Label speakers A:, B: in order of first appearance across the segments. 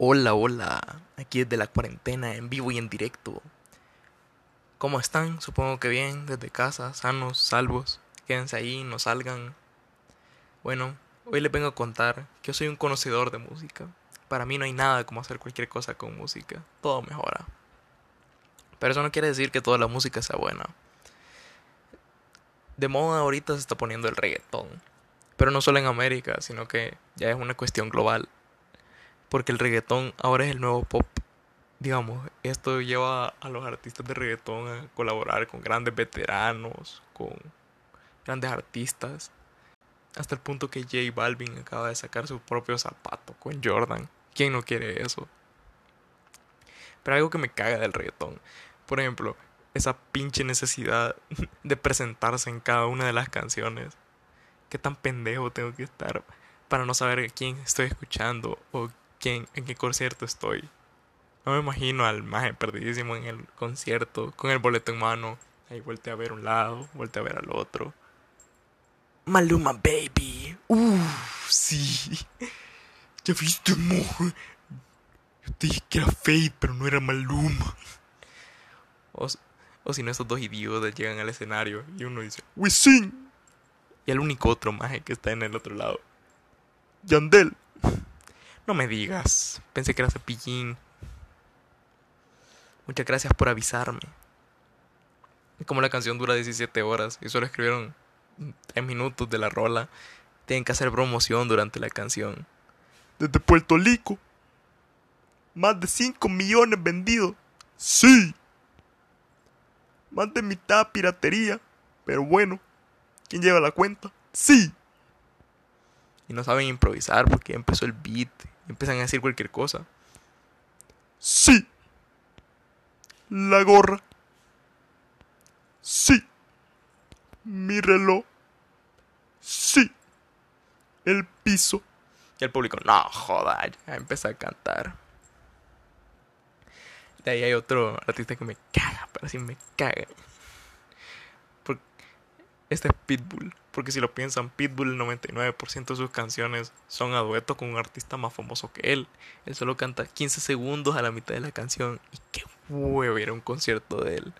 A: Hola, hola, aquí desde la cuarentena, en vivo y en directo. ¿Cómo están? Supongo que bien, desde casa, sanos, salvos. Quédense ahí, no salgan. Bueno, hoy les vengo a contar que yo soy un conocedor de música. Para mí no hay nada como hacer cualquier cosa con música. Todo mejora. Pero eso no quiere decir que toda la música sea buena. De moda ahorita se está poniendo el reggaetón. Pero no solo en América, sino que ya es una cuestión global porque el reggaetón ahora es el nuevo pop. Digamos, esto lleva a los artistas de reggaetón a colaborar con grandes veteranos, con grandes artistas, hasta el punto que J Balvin acaba de sacar su propio zapato con Jordan. ¿Quién no quiere eso? Pero algo que me caga del reggaetón, por ejemplo, esa pinche necesidad de presentarse en cada una de las canciones. ¿Qué tan pendejo tengo que estar para no saber quién estoy escuchando o en qué concierto estoy. No me imagino al maje perdidísimo en el concierto, con el boleto en mano. Ahí volteé a ver un lado, volteé a ver al otro. Maluma Baby. Uff, sí. Ya viste, mojo. Yo te dije que era Fate, pero no era Maluma. O, o si no, esos dos idiotas llegan al escenario y uno dice, We sing. Y el único otro maje que está en el otro lado. Yandel. No me digas. Pensé que era cepillín. Muchas gracias por avisarme. Como la canción dura 17 horas y solo escribieron 3 minutos de la rola, tienen que hacer promoción durante la canción. Desde Puerto Rico. Más de 5 millones vendidos. Sí. Más de mitad piratería. Pero bueno. ¿Quién lleva la cuenta? Sí. Y no saben improvisar porque empezó el beat empiezan a decir cualquier cosa. Sí. La gorra. Sí. Mi reloj. Sí. El piso. Y el público, no joda, empieza a cantar. De ahí hay otro artista que me caga, pero así me caga. Porque este es Pitbull. Porque si lo piensan, Pitbull, el 99% de sus canciones son a dueto con un artista más famoso que él. Él solo canta 15 segundos a la mitad de la canción. Y qué huevo era un concierto de él.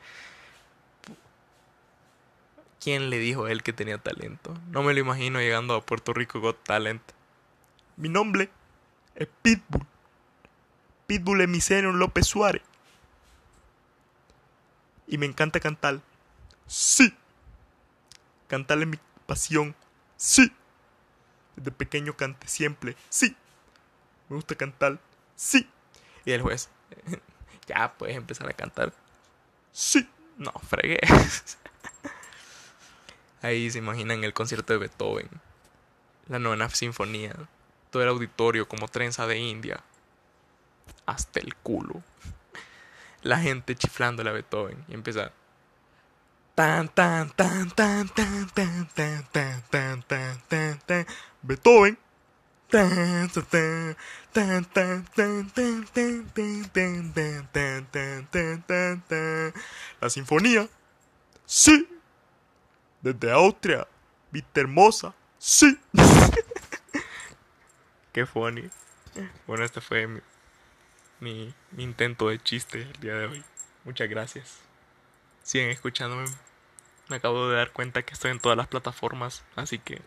A: ¿Quién le dijo a él que tenía talento? No me lo imagino llegando a Puerto Rico Got Talent. Mi nombre es Pitbull. Pitbull Emisario López Suárez. Y me encanta cantar. Sí. Cantarle mi pasión. Sí. Desde pequeño cante siempre. Sí. Me gusta cantar. Sí. Y el juez. ya puedes empezar a cantar. Sí. No, fregué. Ahí se imaginan el concierto de Beethoven. La novena sinfonía. Todo el auditorio como trenza de India. Hasta el culo. La gente chiflando a Beethoven. Y empieza tan tan tan tan tan tan tan tan tan tan tan tan Beethoven tan tan tan tan tan tan tan tan tan tan tan tan tan la sinfonía sí desde Austria vista hermosa sí qué funny bueno este fue mi, mi, mi intento de chiste el día de hoy muchas gracias siguen escuchándome me acabo de dar cuenta que estoy en todas las plataformas, así que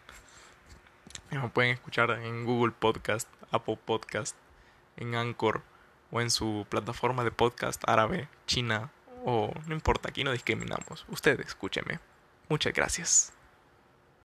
A: me pueden escuchar en Google Podcast, Apple Podcast, en Anchor o en su plataforma de podcast árabe, china o no importa, aquí no discriminamos. Usted escúcheme. Muchas gracias.